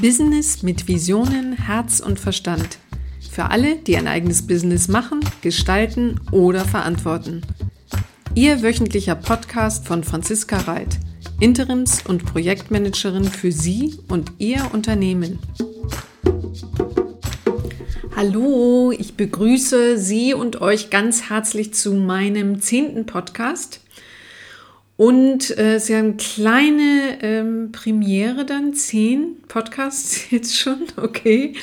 Business mit Visionen, Herz und Verstand. Für alle, die ein eigenes Business machen, gestalten oder verantworten. Ihr wöchentlicher Podcast von Franziska Reit, Interims- und Projektmanagerin für Sie und Ihr Unternehmen. Hallo, ich begrüße Sie und euch ganz herzlich zu meinem zehnten Podcast. Und äh, es ist ja eine kleine ähm, Premiere dann, zehn Podcasts jetzt schon, okay.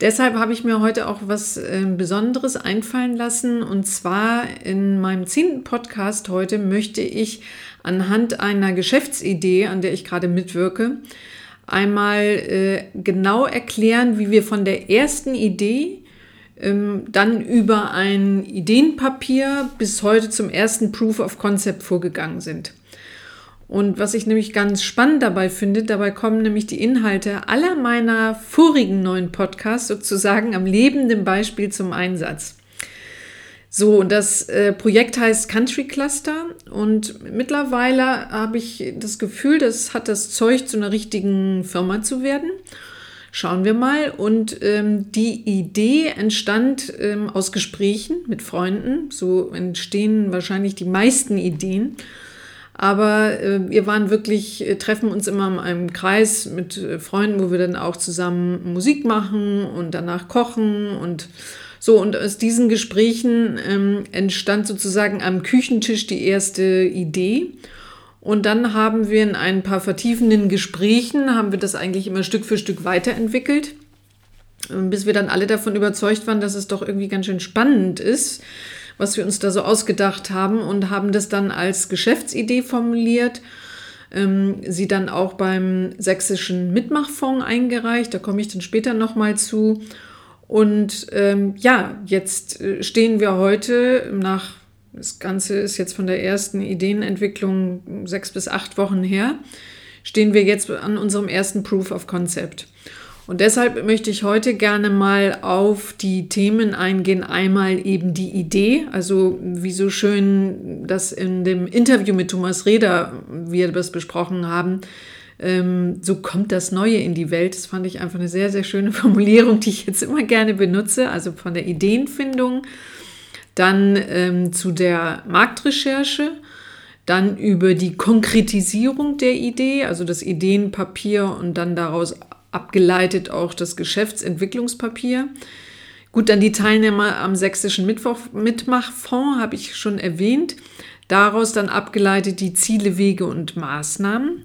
Deshalb habe ich mir heute auch was äh, Besonderes einfallen lassen. Und zwar in meinem zehnten Podcast heute möchte ich anhand einer Geschäftsidee, an der ich gerade mitwirke, einmal äh, genau erklären, wie wir von der ersten Idee dann über ein Ideenpapier bis heute zum ersten Proof of Concept vorgegangen sind. Und was ich nämlich ganz spannend dabei finde, dabei kommen nämlich die Inhalte aller meiner vorigen neuen Podcasts sozusagen am lebenden Beispiel zum Einsatz. So, und das äh, Projekt heißt Country Cluster und mittlerweile habe ich das Gefühl, das hat das Zeug zu einer richtigen Firma zu werden. Schauen wir mal. Und ähm, die Idee entstand ähm, aus Gesprächen mit Freunden. So entstehen wahrscheinlich die meisten Ideen. Aber äh, wir waren wirklich, äh, treffen uns immer in einem Kreis mit äh, Freunden, wo wir dann auch zusammen Musik machen und danach kochen und so. Und aus diesen Gesprächen ähm, entstand sozusagen am Küchentisch die erste Idee. Und dann haben wir in ein paar vertiefenden Gesprächen, haben wir das eigentlich immer Stück für Stück weiterentwickelt, bis wir dann alle davon überzeugt waren, dass es doch irgendwie ganz schön spannend ist, was wir uns da so ausgedacht haben und haben das dann als Geschäftsidee formuliert, ähm, sie dann auch beim sächsischen Mitmachfonds eingereicht, da komme ich dann später nochmal zu. Und ähm, ja, jetzt äh, stehen wir heute nach das Ganze ist jetzt von der ersten Ideenentwicklung sechs bis acht Wochen her. Stehen wir jetzt an unserem ersten Proof of Concept. Und deshalb möchte ich heute gerne mal auf die Themen eingehen. Einmal eben die Idee, also wie so schön das in dem Interview mit Thomas Reder wir das besprochen haben. Ähm, so kommt das Neue in die Welt. Das fand ich einfach eine sehr, sehr schöne Formulierung, die ich jetzt immer gerne benutze. Also von der Ideenfindung dann ähm, zu der Marktrecherche, dann über die Konkretisierung der Idee, also das Ideenpapier und dann daraus abgeleitet auch das Geschäftsentwicklungspapier. Gut, dann die Teilnehmer am sächsischen Mitmachfonds habe ich schon erwähnt. Daraus dann abgeleitet die Ziele, Wege und Maßnahmen.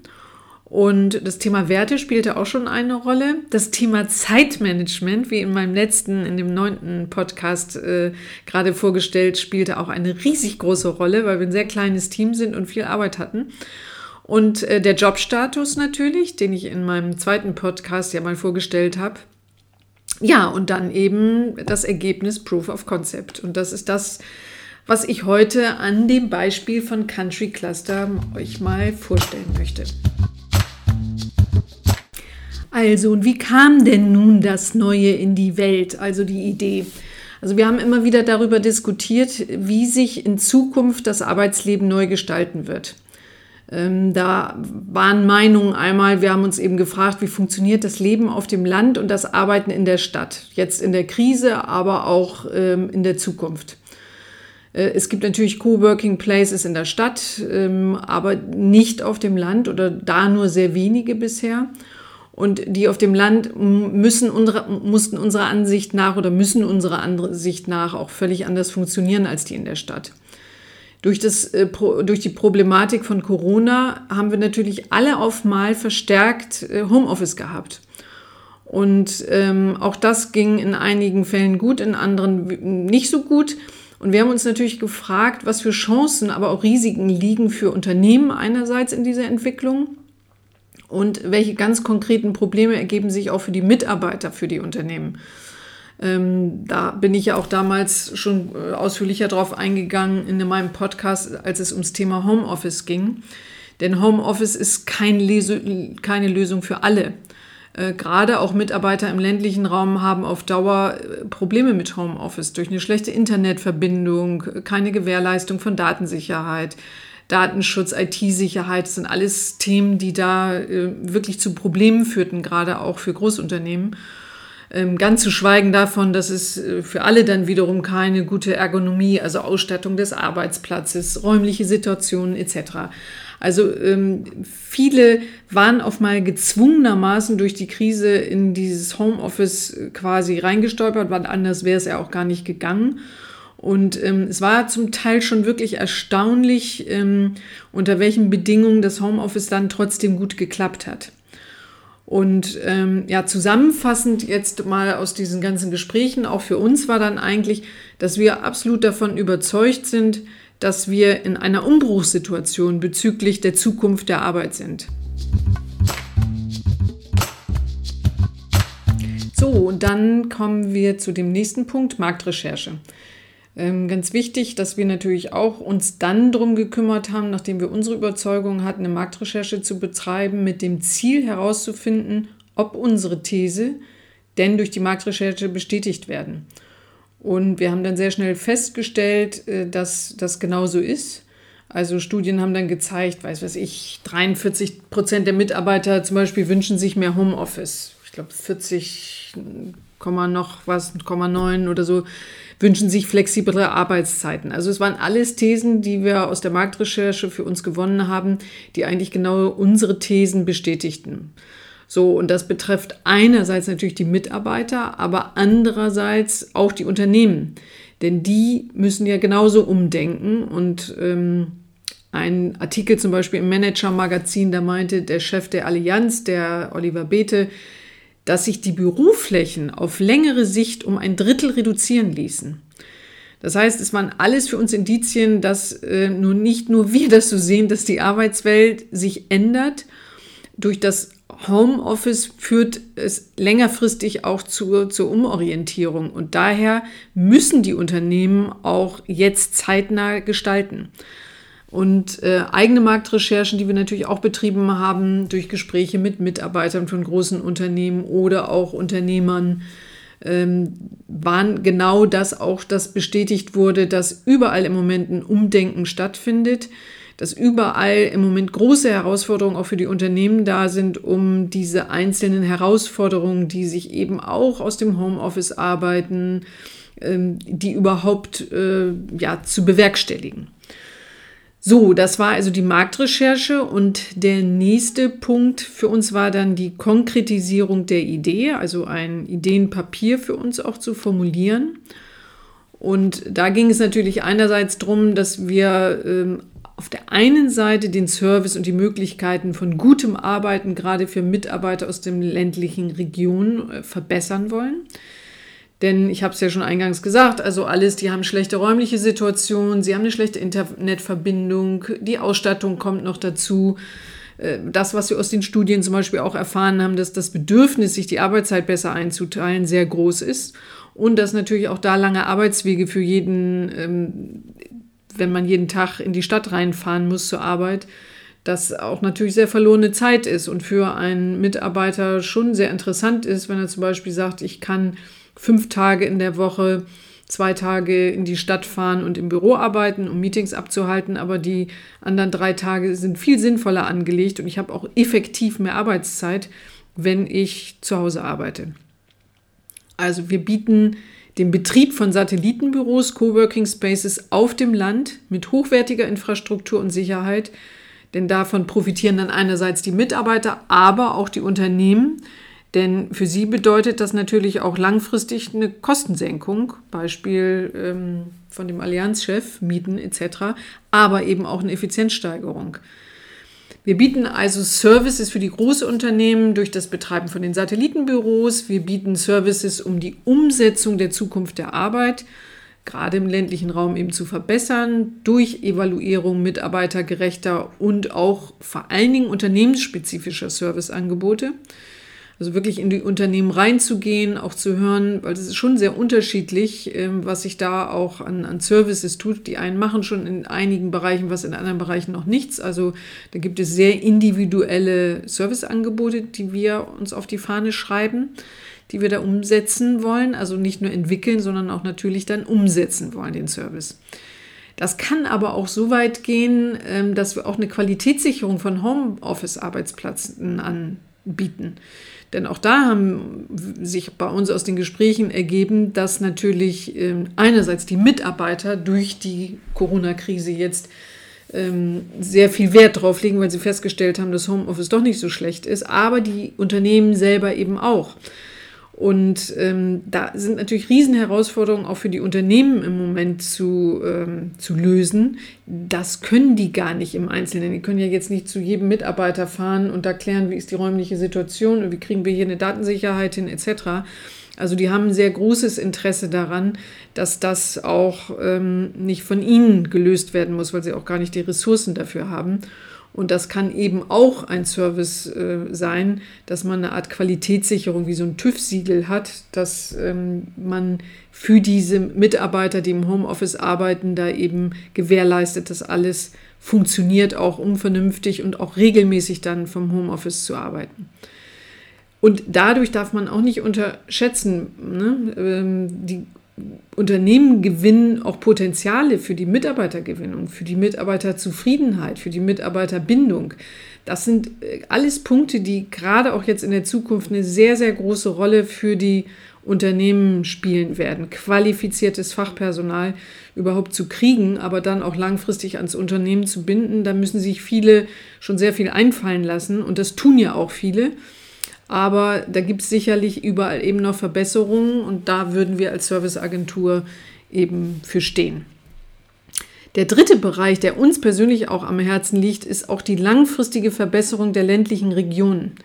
Und das Thema Werte spielte auch schon eine Rolle. Das Thema Zeitmanagement, wie in meinem letzten, in dem neunten Podcast äh, gerade vorgestellt, spielte auch eine riesig große Rolle, weil wir ein sehr kleines Team sind und viel Arbeit hatten. Und äh, der Jobstatus natürlich, den ich in meinem zweiten Podcast ja mal vorgestellt habe. Ja, und dann eben das Ergebnis Proof of Concept. Und das ist das, was ich heute an dem Beispiel von Country Cluster euch mal vorstellen möchte. Also, und wie kam denn nun das Neue in die Welt, also die Idee? Also wir haben immer wieder darüber diskutiert, wie sich in Zukunft das Arbeitsleben neu gestalten wird. Ähm, da waren Meinungen einmal, wir haben uns eben gefragt, wie funktioniert das Leben auf dem Land und das Arbeiten in der Stadt, jetzt in der Krise, aber auch ähm, in der Zukunft. Äh, es gibt natürlich Coworking Places in der Stadt, ähm, aber nicht auf dem Land oder da nur sehr wenige bisher. Und die auf dem Land müssen unsere, mussten unserer Ansicht nach oder müssen unserer Ansicht nach auch völlig anders funktionieren als die in der Stadt. Durch, das, äh, durch die Problematik von Corona haben wir natürlich alle auf Mal verstärkt äh, Homeoffice gehabt. Und ähm, auch das ging in einigen Fällen gut, in anderen nicht so gut. Und wir haben uns natürlich gefragt, was für Chancen, aber auch Risiken liegen für Unternehmen einerseits in dieser Entwicklung und welche ganz konkreten Probleme ergeben sich auch für die Mitarbeiter, für die Unternehmen. Ähm, da bin ich ja auch damals schon äh, ausführlicher drauf eingegangen in meinem Podcast, als es ums Thema Homeoffice ging. Denn Homeoffice ist kein keine Lösung für alle. Äh, gerade auch Mitarbeiter im ländlichen Raum haben auf Dauer äh, Probleme mit Homeoffice durch eine schlechte Internetverbindung, keine Gewährleistung von Datensicherheit, Datenschutz, IT-Sicherheit, sind alles Themen, die da äh, wirklich zu Problemen führten, gerade auch für Großunternehmen. Ähm, ganz zu schweigen davon, dass es äh, für alle dann wiederum keine gute Ergonomie, also Ausstattung des Arbeitsplatzes, räumliche Situationen etc. Also ähm, viele waren auf mal gezwungenermaßen durch die Krise in dieses Homeoffice äh, quasi reingestolpert, weil anders wäre es ja auch gar nicht gegangen. Und ähm, es war zum Teil schon wirklich erstaunlich, ähm, unter welchen Bedingungen das Homeoffice dann trotzdem gut geklappt hat. Und ähm, ja, zusammenfassend jetzt mal aus diesen ganzen Gesprächen, auch für uns war dann eigentlich, dass wir absolut davon überzeugt sind, dass wir in einer Umbruchssituation bezüglich der Zukunft der Arbeit sind. So, und dann kommen wir zu dem nächsten Punkt, Marktrecherche. Ähm, ganz wichtig, dass wir natürlich auch uns dann darum gekümmert haben, nachdem wir unsere Überzeugung hatten, eine Marktrecherche zu betreiben, mit dem Ziel herauszufinden, ob unsere These denn durch die Marktrecherche bestätigt werden. Und wir haben dann sehr schnell festgestellt, äh, dass das genauso ist. Also Studien haben dann gezeigt, weiß was ich, 43 Prozent der Mitarbeiter zum Beispiel wünschen sich mehr Homeoffice. Ich glaube 40, noch was, 9 oder so wünschen sich flexiblere Arbeitszeiten. Also es waren alles Thesen, die wir aus der Marktrecherche für uns gewonnen haben, die eigentlich genau unsere Thesen bestätigten. So, und das betrifft einerseits natürlich die Mitarbeiter, aber andererseits auch die Unternehmen. Denn die müssen ja genauso umdenken. Und ähm, ein Artikel zum Beispiel im Manager-Magazin, da meinte der Chef der Allianz, der Oliver Bethe, dass sich die Büroflächen auf längere Sicht um ein Drittel reduzieren ließen. Das heißt, es waren alles für uns Indizien, dass äh, nun nicht nur wir das so sehen, dass die Arbeitswelt sich ändert. Durch das Homeoffice führt es längerfristig auch zur, zur Umorientierung. Und daher müssen die Unternehmen auch jetzt zeitnah gestalten. Und äh, eigene Marktrecherchen, die wir natürlich auch betrieben haben, durch Gespräche mit Mitarbeitern von großen Unternehmen oder auch Unternehmern, ähm, waren genau das auch, das bestätigt wurde, dass überall im Moment ein Umdenken stattfindet, dass überall im Moment große Herausforderungen auch für die Unternehmen da sind, um diese einzelnen Herausforderungen, die sich eben auch aus dem Homeoffice arbeiten, ähm, die überhaupt äh, ja, zu bewerkstelligen. So, das war also die Marktrecherche und der nächste Punkt für uns war dann die Konkretisierung der Idee, also ein Ideenpapier für uns auch zu formulieren. Und da ging es natürlich einerseits darum, dass wir ähm, auf der einen Seite den Service und die Möglichkeiten von gutem Arbeiten gerade für Mitarbeiter aus den ländlichen Regionen äh, verbessern wollen. Denn ich habe es ja schon eingangs gesagt, also alles, die haben schlechte räumliche Situationen, sie haben eine schlechte Internetverbindung, die Ausstattung kommt noch dazu. Äh, das, was wir aus den Studien zum Beispiel auch erfahren haben, dass das Bedürfnis, sich die Arbeitszeit besser einzuteilen, sehr groß ist. Und dass natürlich auch da lange Arbeitswege für jeden, ähm, wenn man jeden Tag in die Stadt reinfahren muss zur Arbeit, das auch natürlich sehr verlorene Zeit ist und für einen Mitarbeiter schon sehr interessant ist, wenn er zum Beispiel sagt, ich kann fünf Tage in der Woche, zwei Tage in die Stadt fahren und im Büro arbeiten, um Meetings abzuhalten, aber die anderen drei Tage sind viel sinnvoller angelegt und ich habe auch effektiv mehr Arbeitszeit, wenn ich zu Hause arbeite. Also wir bieten den Betrieb von Satellitenbüros, Coworking Spaces auf dem Land mit hochwertiger Infrastruktur und Sicherheit, denn davon profitieren dann einerseits die Mitarbeiter, aber auch die Unternehmen, denn für sie bedeutet das natürlich auch langfristig eine Kostensenkung, Beispiel ähm, von dem Allianzchef, Mieten etc., aber eben auch eine Effizienzsteigerung. Wir bieten also Services für die Großunternehmen durch das Betreiben von den Satellitenbüros. Wir bieten Services, um die Umsetzung der Zukunft der Arbeit, gerade im ländlichen Raum eben zu verbessern, durch Evaluierung mitarbeitergerechter und auch vor allen Dingen unternehmensspezifischer Serviceangebote. Also wirklich in die Unternehmen reinzugehen, auch zu hören, weil es ist schon sehr unterschiedlich, ähm, was sich da auch an, an Services tut. Die einen machen schon in einigen Bereichen was, in anderen Bereichen noch nichts. Also da gibt es sehr individuelle Serviceangebote, die wir uns auf die Fahne schreiben, die wir da umsetzen wollen. Also nicht nur entwickeln, sondern auch natürlich dann umsetzen wollen, den Service. Das kann aber auch so weit gehen, ähm, dass wir auch eine Qualitätssicherung von Homeoffice-Arbeitsplätzen anbieten. Denn auch da haben sich bei uns aus den Gesprächen ergeben, dass natürlich ähm, einerseits die Mitarbeiter durch die Corona-Krise jetzt ähm, sehr viel Wert drauf legen, weil sie festgestellt haben, dass Homeoffice doch nicht so schlecht ist, aber die Unternehmen selber eben auch. Und ähm, da sind natürlich Riesenherausforderungen auch für die Unternehmen im Moment zu, ähm, zu lösen. Das können die gar nicht im Einzelnen. Die können ja jetzt nicht zu jedem Mitarbeiter fahren und erklären, wie ist die räumliche Situation und wie kriegen wir hier eine Datensicherheit hin etc. Also die haben ein sehr großes Interesse daran, dass das auch ähm, nicht von ihnen gelöst werden muss, weil sie auch gar nicht die Ressourcen dafür haben. Und das kann eben auch ein Service äh, sein, dass man eine Art Qualitätssicherung wie so ein TÜV-Siegel hat, dass ähm, man für diese Mitarbeiter, die im Homeoffice arbeiten, da eben gewährleistet, dass alles funktioniert, auch unvernünftig und auch regelmäßig dann vom Homeoffice zu arbeiten. Und dadurch darf man auch nicht unterschätzen, ne? ähm, die Unternehmen gewinnen auch Potenziale für die Mitarbeitergewinnung, für die Mitarbeiterzufriedenheit, für die Mitarbeiterbindung. Das sind äh, alles Punkte, die gerade auch jetzt in der Zukunft eine sehr, sehr große Rolle für die Unternehmen spielen werden. Qualifiziertes Fachpersonal überhaupt zu kriegen, aber dann auch langfristig ans Unternehmen zu binden, da müssen sich viele schon sehr viel einfallen lassen und das tun ja auch viele. Aber da gibt es sicherlich überall eben noch Verbesserungen und da würden wir als Serviceagentur eben für stehen. Der dritte Bereich, der uns persönlich auch am Herzen liegt, ist auch die langfristige Verbesserung der ländlichen Regionen.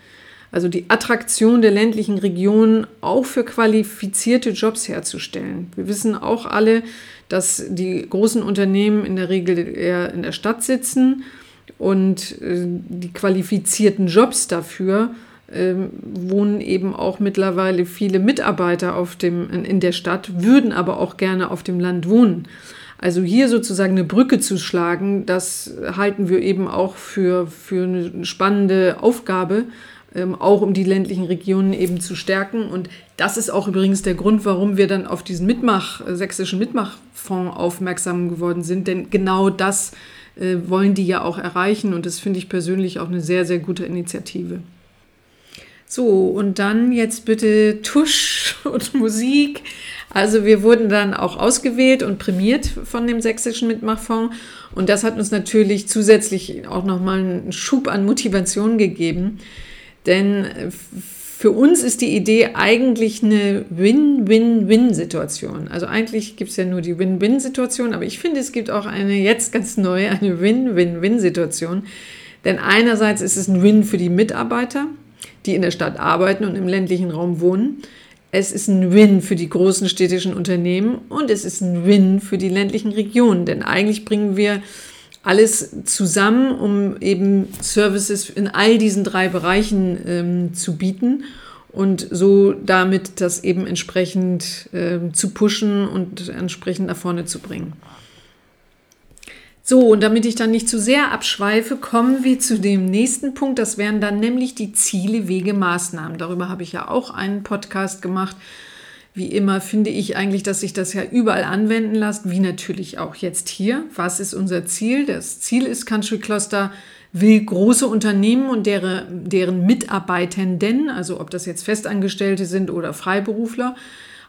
Also die Attraktion der ländlichen Regionen auch für qualifizierte Jobs herzustellen. Wir wissen auch alle, dass die großen Unternehmen in der Regel eher in der Stadt sitzen und äh, die qualifizierten Jobs dafür ähm, wohnen eben auch mittlerweile viele Mitarbeiter auf dem, in der Stadt, würden aber auch gerne auf dem Land wohnen. Also hier sozusagen eine Brücke zu schlagen, das halten wir eben auch für, für eine spannende Aufgabe, ähm, auch um die ländlichen Regionen eben zu stärken. Und das ist auch übrigens der Grund, warum wir dann auf diesen Mitmach, äh, sächsischen Mitmachfonds aufmerksam geworden sind. Denn genau das äh, wollen die ja auch erreichen. Und das finde ich persönlich auch eine sehr, sehr gute Initiative. So, und dann jetzt bitte Tusch und Musik. Also wir wurden dann auch ausgewählt und prämiert von dem Sächsischen Mitmachfonds. Und das hat uns natürlich zusätzlich auch nochmal einen Schub an Motivation gegeben. Denn für uns ist die Idee eigentlich eine Win-Win-Win-Situation. Also eigentlich gibt es ja nur die Win-Win-Situation, aber ich finde, es gibt auch eine jetzt ganz neue, eine Win-Win-Win-Situation. Denn einerseits ist es ein Win für die Mitarbeiter, die in der Stadt arbeiten und im ländlichen Raum wohnen. Es ist ein Win für die großen städtischen Unternehmen und es ist ein Win für die ländlichen Regionen, denn eigentlich bringen wir alles zusammen, um eben Services in all diesen drei Bereichen ähm, zu bieten und so damit das eben entsprechend ähm, zu pushen und entsprechend nach vorne zu bringen. So, und damit ich dann nicht zu sehr abschweife, kommen wir zu dem nächsten Punkt. Das wären dann nämlich die Ziele, Wege, Maßnahmen. Darüber habe ich ja auch einen Podcast gemacht. Wie immer finde ich eigentlich, dass sich das ja überall anwenden lässt, wie natürlich auch jetzt hier. Was ist unser Ziel? Das Ziel ist Country Cluster will große Unternehmen und deren, deren Mitarbeitenden, also ob das jetzt Festangestellte sind oder Freiberufler,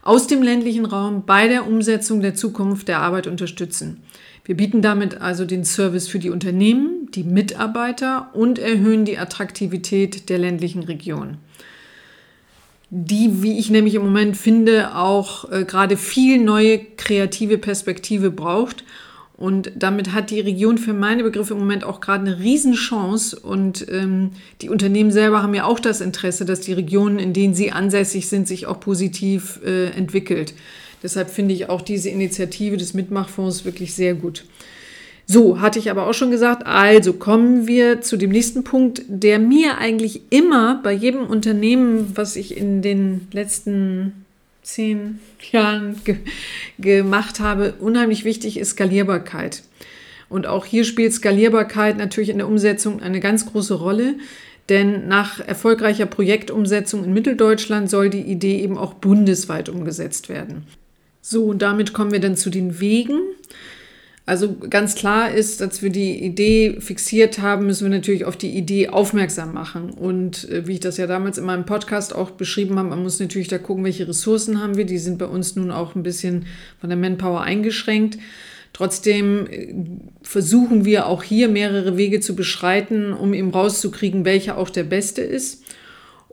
aus dem ländlichen Raum bei der Umsetzung der Zukunft der Arbeit unterstützen. Wir bieten damit also den Service für die Unternehmen, die Mitarbeiter und erhöhen die Attraktivität der ländlichen Region. Die, wie ich nämlich im Moment finde, auch äh, gerade viel neue kreative Perspektive braucht. Und damit hat die Region für meine Begriffe im Moment auch gerade eine Riesenchance. Und ähm, die Unternehmen selber haben ja auch das Interesse, dass die Regionen, in denen sie ansässig sind, sich auch positiv äh, entwickelt. Deshalb finde ich auch diese Initiative des Mitmachfonds wirklich sehr gut. So, hatte ich aber auch schon gesagt. Also kommen wir zu dem nächsten Punkt, der mir eigentlich immer bei jedem Unternehmen, was ich in den letzten zehn Jahren ge gemacht habe, unheimlich wichtig ist Skalierbarkeit. Und auch hier spielt Skalierbarkeit natürlich in der Umsetzung eine ganz große Rolle. Denn nach erfolgreicher Projektumsetzung in Mitteldeutschland soll die Idee eben auch bundesweit umgesetzt werden. So, und damit kommen wir dann zu den Wegen. Also ganz klar ist, dass wir die Idee fixiert haben, müssen wir natürlich auf die Idee aufmerksam machen. Und äh, wie ich das ja damals in meinem Podcast auch beschrieben habe, man muss natürlich da gucken, welche Ressourcen haben wir. Die sind bei uns nun auch ein bisschen von der Manpower eingeschränkt. Trotzdem äh, versuchen wir auch hier mehrere Wege zu beschreiten, um eben rauszukriegen, welcher auch der beste ist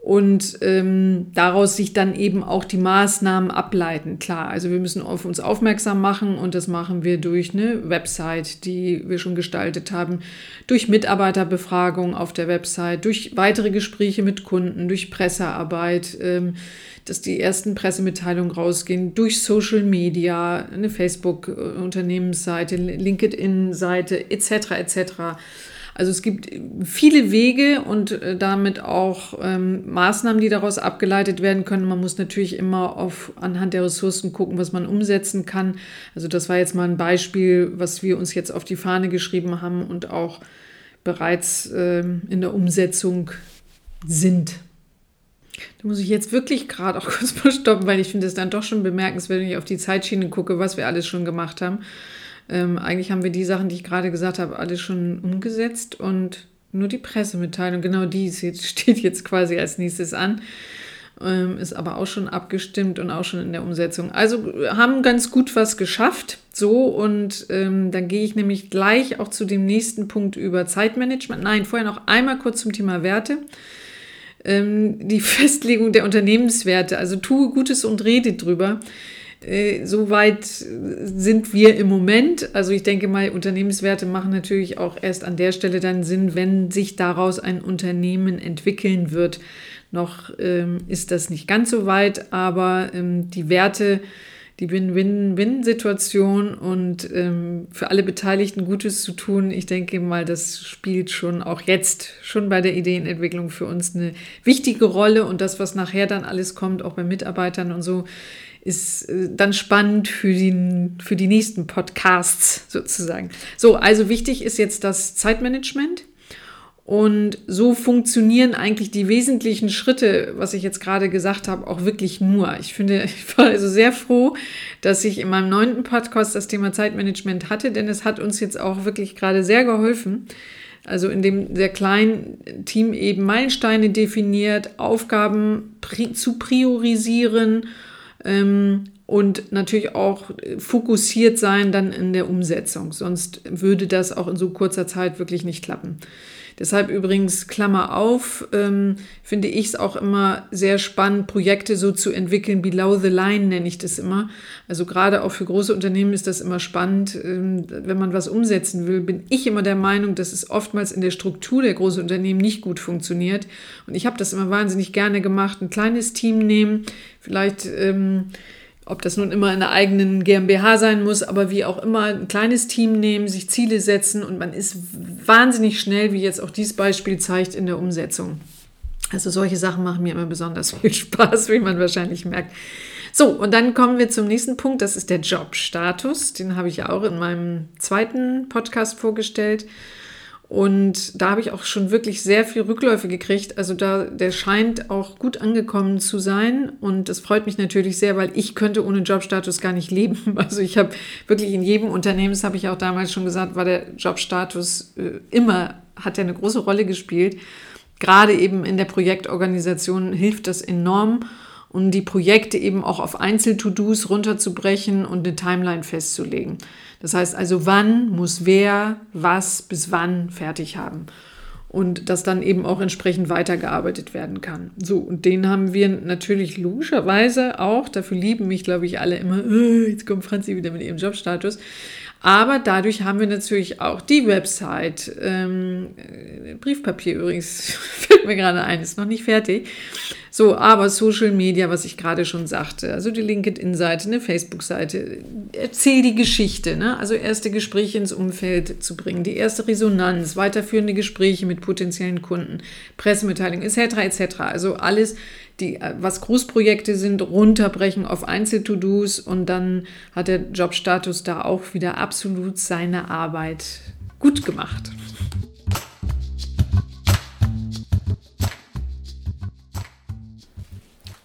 und ähm, daraus sich dann eben auch die Maßnahmen ableiten. Klar, also wir müssen auf uns aufmerksam machen und das machen wir durch eine Website, die wir schon gestaltet haben, durch Mitarbeiterbefragung auf der Website, durch weitere Gespräche mit Kunden, durch Pressearbeit, ähm, dass die ersten Pressemitteilungen rausgehen, durch Social Media, eine Facebook-Unternehmensseite, LinkedIn-Seite etc. etc. Also es gibt viele Wege und äh, damit auch ähm, Maßnahmen, die daraus abgeleitet werden können. Man muss natürlich immer auf, anhand der Ressourcen gucken, was man umsetzen kann. Also das war jetzt mal ein Beispiel, was wir uns jetzt auf die Fahne geschrieben haben und auch bereits ähm, in der Umsetzung sind. Da muss ich jetzt wirklich gerade auch kurz mal stoppen, weil ich finde es dann doch schon bemerkenswert, wenn ich auf die Zeitschiene gucke, was wir alles schon gemacht haben. Ähm, eigentlich haben wir die Sachen, die ich gerade gesagt habe, alle schon umgesetzt und nur die Pressemitteilung, genau die steht jetzt quasi als nächstes an, ähm, ist aber auch schon abgestimmt und auch schon in der Umsetzung. Also haben ganz gut was geschafft. So, und ähm, dann gehe ich nämlich gleich auch zu dem nächsten Punkt über Zeitmanagement. Nein, vorher noch einmal kurz zum Thema Werte ähm, die Festlegung der Unternehmenswerte. Also tue Gutes und rede drüber. Äh, Soweit sind wir im Moment. Also ich denke mal, Unternehmenswerte machen natürlich auch erst an der Stelle dann Sinn, wenn sich daraus ein Unternehmen entwickeln wird. Noch ähm, ist das nicht ganz so weit, aber ähm, die Werte, die Win-Win-Win-Situation und ähm, für alle Beteiligten Gutes zu tun, ich denke mal, das spielt schon auch jetzt, schon bei der Ideenentwicklung für uns eine wichtige Rolle und das, was nachher dann alles kommt, auch bei Mitarbeitern und so, ist äh, dann spannend für, den, für die nächsten Podcasts sozusagen. So, also wichtig ist jetzt das Zeitmanagement. Und so funktionieren eigentlich die wesentlichen Schritte, was ich jetzt gerade gesagt habe, auch wirklich nur. Ich finde, ich war also sehr froh, dass ich in meinem neunten Podcast das Thema Zeitmanagement hatte, denn es hat uns jetzt auch wirklich gerade sehr geholfen. Also in dem sehr kleinen Team eben Meilensteine definiert, Aufgaben pri zu priorisieren und natürlich auch fokussiert sein dann in der Umsetzung. Sonst würde das auch in so kurzer Zeit wirklich nicht klappen. Deshalb übrigens, Klammer auf, ähm, finde ich es auch immer sehr spannend, Projekte so zu entwickeln, below the line nenne ich das immer. Also gerade auch für große Unternehmen ist das immer spannend, ähm, wenn man was umsetzen will, bin ich immer der Meinung, dass es oftmals in der Struktur der großen Unternehmen nicht gut funktioniert. Und ich habe das immer wahnsinnig gerne gemacht, ein kleines Team nehmen, vielleicht... Ähm, ob das nun immer in der eigenen GmbH sein muss, aber wie auch immer, ein kleines Team nehmen, sich Ziele setzen und man ist wahnsinnig schnell, wie jetzt auch dieses Beispiel zeigt, in der Umsetzung. Also solche Sachen machen mir immer besonders viel Spaß, wie man wahrscheinlich merkt. So, und dann kommen wir zum nächsten Punkt, das ist der Jobstatus. Den habe ich auch in meinem zweiten Podcast vorgestellt. Und da habe ich auch schon wirklich sehr viel Rückläufe gekriegt. Also da, der scheint auch gut angekommen zu sein. Und das freut mich natürlich sehr, weil ich könnte ohne Jobstatus gar nicht leben. Also ich habe wirklich in jedem Unternehmen, das habe ich auch damals schon gesagt, war der Jobstatus äh, immer, hat er eine große Rolle gespielt. Gerade eben in der Projektorganisation hilft das enorm um die Projekte eben auch auf Einzel-To-Dos runterzubrechen und eine Timeline festzulegen. Das heißt also, wann muss wer was bis wann fertig haben und dass dann eben auch entsprechend weitergearbeitet werden kann. So, und den haben wir natürlich logischerweise auch, dafür lieben mich, glaube ich, alle immer, äh, jetzt kommt Franzi wieder mit ihrem Jobstatus, aber dadurch haben wir natürlich auch die Website, ähm, Briefpapier übrigens, fällt mir gerade ein, ist noch nicht fertig. So, aber Social Media, was ich gerade schon sagte, also die LinkedIn-Seite, eine Facebook-Seite, erzähl die Geschichte, ne? also erste Gespräche ins Umfeld zu bringen, die erste Resonanz, weiterführende Gespräche mit potenziellen Kunden, Pressemitteilungen etc. etc. Also alles die, äh, was Großprojekte sind, runterbrechen auf Einzel-To-Dos und dann hat der Jobstatus da auch wieder absolut seine Arbeit gut gemacht.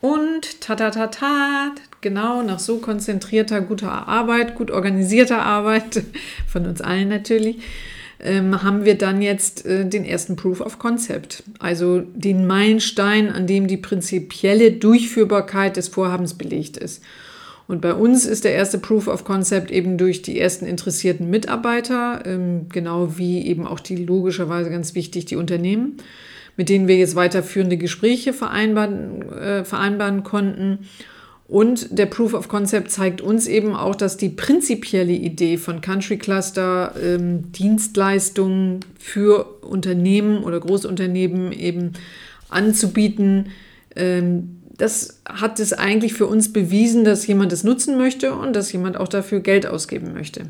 Und ta ta ta ta, genau nach so konzentrierter, guter Arbeit, gut organisierter Arbeit, von uns allen natürlich, ähm, haben wir dann jetzt äh, den ersten Proof of Concept, also den Meilenstein, an dem die prinzipielle Durchführbarkeit des Vorhabens belegt ist. Und bei uns ist der erste Proof of Concept eben durch die ersten interessierten Mitarbeiter, ähm, genau wie eben auch die logischerweise ganz wichtig die Unternehmen, mit denen wir jetzt weiterführende Gespräche vereinbaren, äh, vereinbaren konnten. Und der Proof of Concept zeigt uns eben auch, dass die prinzipielle Idee von Country Cluster ähm, Dienstleistungen für Unternehmen oder Großunternehmen eben anzubieten, ähm, das hat es eigentlich für uns bewiesen, dass jemand es nutzen möchte und dass jemand auch dafür Geld ausgeben möchte.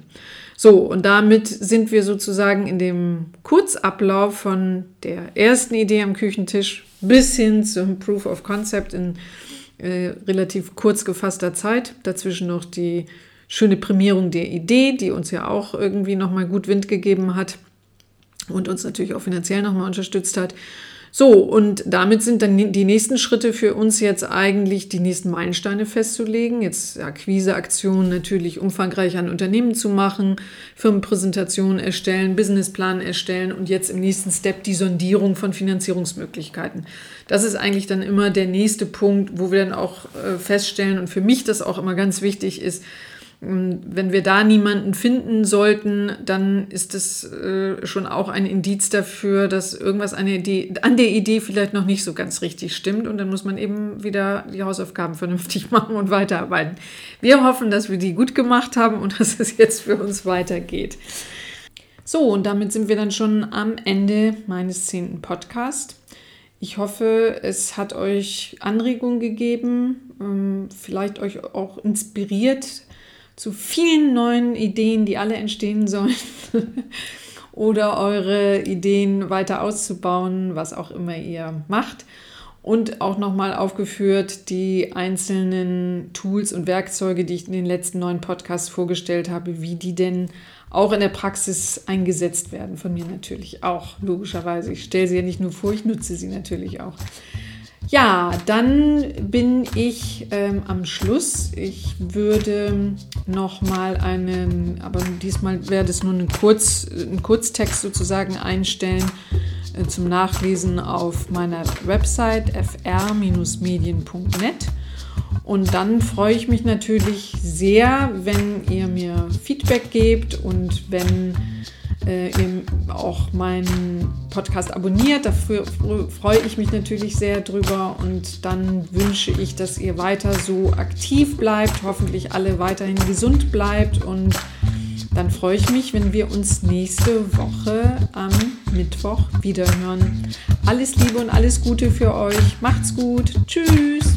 So, und damit sind wir sozusagen in dem Kurzablauf von der ersten Idee am Küchentisch bis hin zum Proof of Concept in äh, relativ kurz gefasster Zeit. Dazwischen noch die schöne Prämierung der Idee, die uns ja auch irgendwie nochmal gut Wind gegeben hat und uns natürlich auch finanziell nochmal unterstützt hat. So, und damit sind dann die nächsten Schritte für uns jetzt eigentlich die nächsten Meilensteine festzulegen. Jetzt Akquiseaktionen natürlich umfangreich an Unternehmen zu machen, Firmenpräsentationen erstellen, Businessplan erstellen und jetzt im nächsten Step die Sondierung von Finanzierungsmöglichkeiten. Das ist eigentlich dann immer der nächste Punkt, wo wir dann auch äh, feststellen und für mich das auch immer ganz wichtig ist, wenn wir da niemanden finden sollten, dann ist das äh, schon auch ein Indiz dafür, dass irgendwas an der, Idee, an der Idee vielleicht noch nicht so ganz richtig stimmt. Und dann muss man eben wieder die Hausaufgaben vernünftig machen und weiterarbeiten. Wir hoffen, dass wir die gut gemacht haben und dass es jetzt für uns weitergeht. So, und damit sind wir dann schon am Ende meines zehnten Podcasts. Ich hoffe, es hat euch Anregungen gegeben, ähm, vielleicht euch auch inspiriert, zu vielen neuen Ideen, die alle entstehen sollen. oder eure Ideen weiter auszubauen, was auch immer ihr macht. Und auch nochmal aufgeführt die einzelnen Tools und Werkzeuge, die ich in den letzten neun Podcasts vorgestellt habe, wie die denn auch in der Praxis eingesetzt werden. Von mir natürlich auch, logischerweise. Ich stelle sie ja nicht nur vor, ich nutze sie natürlich auch. Ja, dann bin ich ähm, am Schluss. Ich würde noch mal einen, aber diesmal werde es nur einen, Kurz, einen Kurztext sozusagen einstellen äh, zum Nachlesen auf meiner Website fr-medien.net. Und dann freue ich mich natürlich sehr, wenn ihr mir Feedback gebt und wenn äh, auch meinen Podcast abonniert. Dafür freue ich mich natürlich sehr drüber und dann wünsche ich, dass ihr weiter so aktiv bleibt, hoffentlich alle weiterhin gesund bleibt und dann freue ich mich, wenn wir uns nächste Woche am Mittwoch wiederhören. Alles Liebe und alles Gute für euch. Macht's gut. Tschüss.